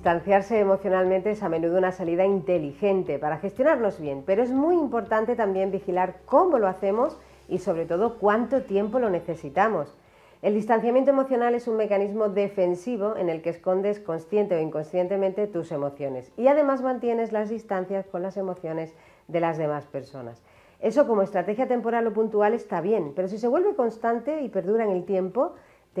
Distanciarse emocionalmente es a menudo una salida inteligente para gestionarnos bien, pero es muy importante también vigilar cómo lo hacemos y sobre todo cuánto tiempo lo necesitamos. El distanciamiento emocional es un mecanismo defensivo en el que escondes consciente o inconscientemente tus emociones y además mantienes las distancias con las emociones de las demás personas. Eso como estrategia temporal o puntual está bien, pero si se vuelve constante y perdura en el tiempo,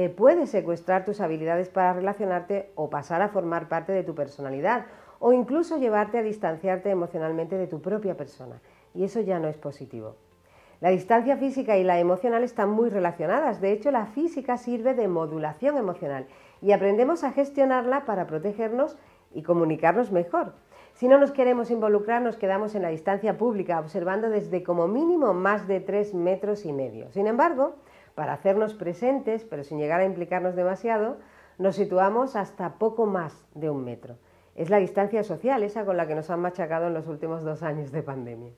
puede secuestrar tus habilidades para relacionarte o pasar a formar parte de tu personalidad o incluso llevarte a distanciarte emocionalmente de tu propia persona. Y eso ya no es positivo. La distancia física y la emocional están muy relacionadas. De hecho, la física sirve de modulación emocional y aprendemos a gestionarla para protegernos y comunicarnos mejor. Si no nos queremos involucrar, nos quedamos en la distancia pública, observando desde como mínimo más de tres metros y medio. Sin embargo, para hacernos presentes, pero sin llegar a implicarnos demasiado, nos situamos hasta poco más de un metro. Es la distancia social, esa con la que nos han machacado en los últimos dos años de pandemia.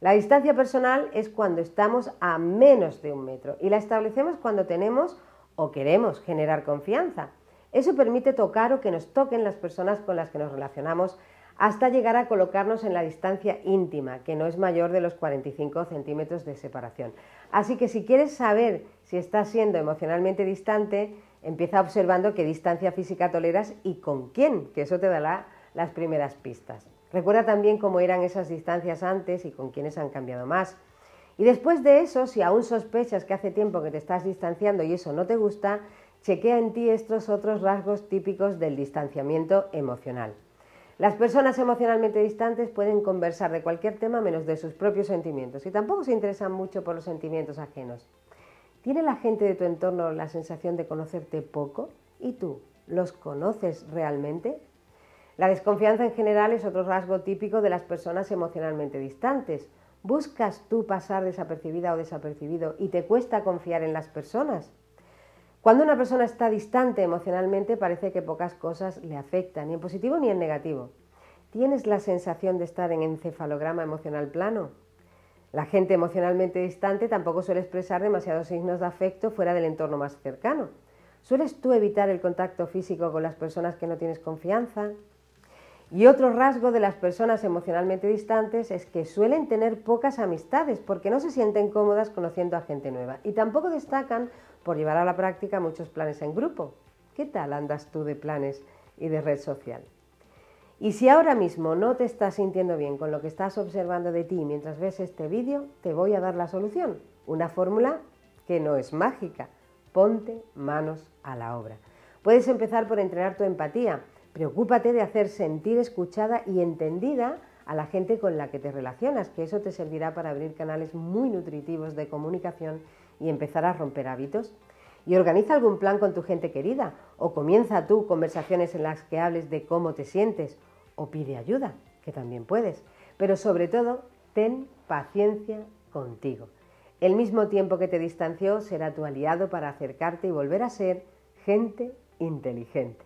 La distancia personal es cuando estamos a menos de un metro y la establecemos cuando tenemos o queremos generar confianza. Eso permite tocar o que nos toquen las personas con las que nos relacionamos hasta llegar a colocarnos en la distancia íntima, que no es mayor de los 45 centímetros de separación. Así que si quieres saber si estás siendo emocionalmente distante, empieza observando qué distancia física toleras y con quién, que eso te dará las primeras pistas. Recuerda también cómo eran esas distancias antes y con quiénes han cambiado más. Y después de eso, si aún sospechas que hace tiempo que te estás distanciando y eso no te gusta, chequea en ti estos otros rasgos típicos del distanciamiento emocional. Las personas emocionalmente distantes pueden conversar de cualquier tema menos de sus propios sentimientos y tampoco se interesan mucho por los sentimientos ajenos. ¿Tiene la gente de tu entorno la sensación de conocerte poco? ¿Y tú? ¿Los conoces realmente? La desconfianza en general es otro rasgo típico de las personas emocionalmente distantes. ¿Buscas tú pasar desapercibida o desapercibido y te cuesta confiar en las personas? Cuando una persona está distante emocionalmente parece que pocas cosas le afectan, ni en positivo ni en negativo. ¿Tienes la sensación de estar en encefalograma emocional plano? La gente emocionalmente distante tampoco suele expresar demasiados signos de afecto fuera del entorno más cercano. ¿Sueles tú evitar el contacto físico con las personas que no tienes confianza? Y otro rasgo de las personas emocionalmente distantes es que suelen tener pocas amistades porque no se sienten cómodas conociendo a gente nueva y tampoco destacan por llevar a la práctica muchos planes en grupo. ¿Qué tal andas tú de planes y de red social? Y si ahora mismo no te estás sintiendo bien con lo que estás observando de ti mientras ves este vídeo, te voy a dar la solución. Una fórmula que no es mágica. Ponte manos a la obra. Puedes empezar por entrenar tu empatía Preocúpate de hacer sentir escuchada y entendida a la gente con la que te relacionas, que eso te servirá para abrir canales muy nutritivos de comunicación y empezar a romper hábitos. Y organiza algún plan con tu gente querida o comienza tú conversaciones en las que hables de cómo te sientes o pide ayuda, que también puedes. Pero sobre todo, ten paciencia contigo. El mismo tiempo que te distanció será tu aliado para acercarte y volver a ser gente inteligente.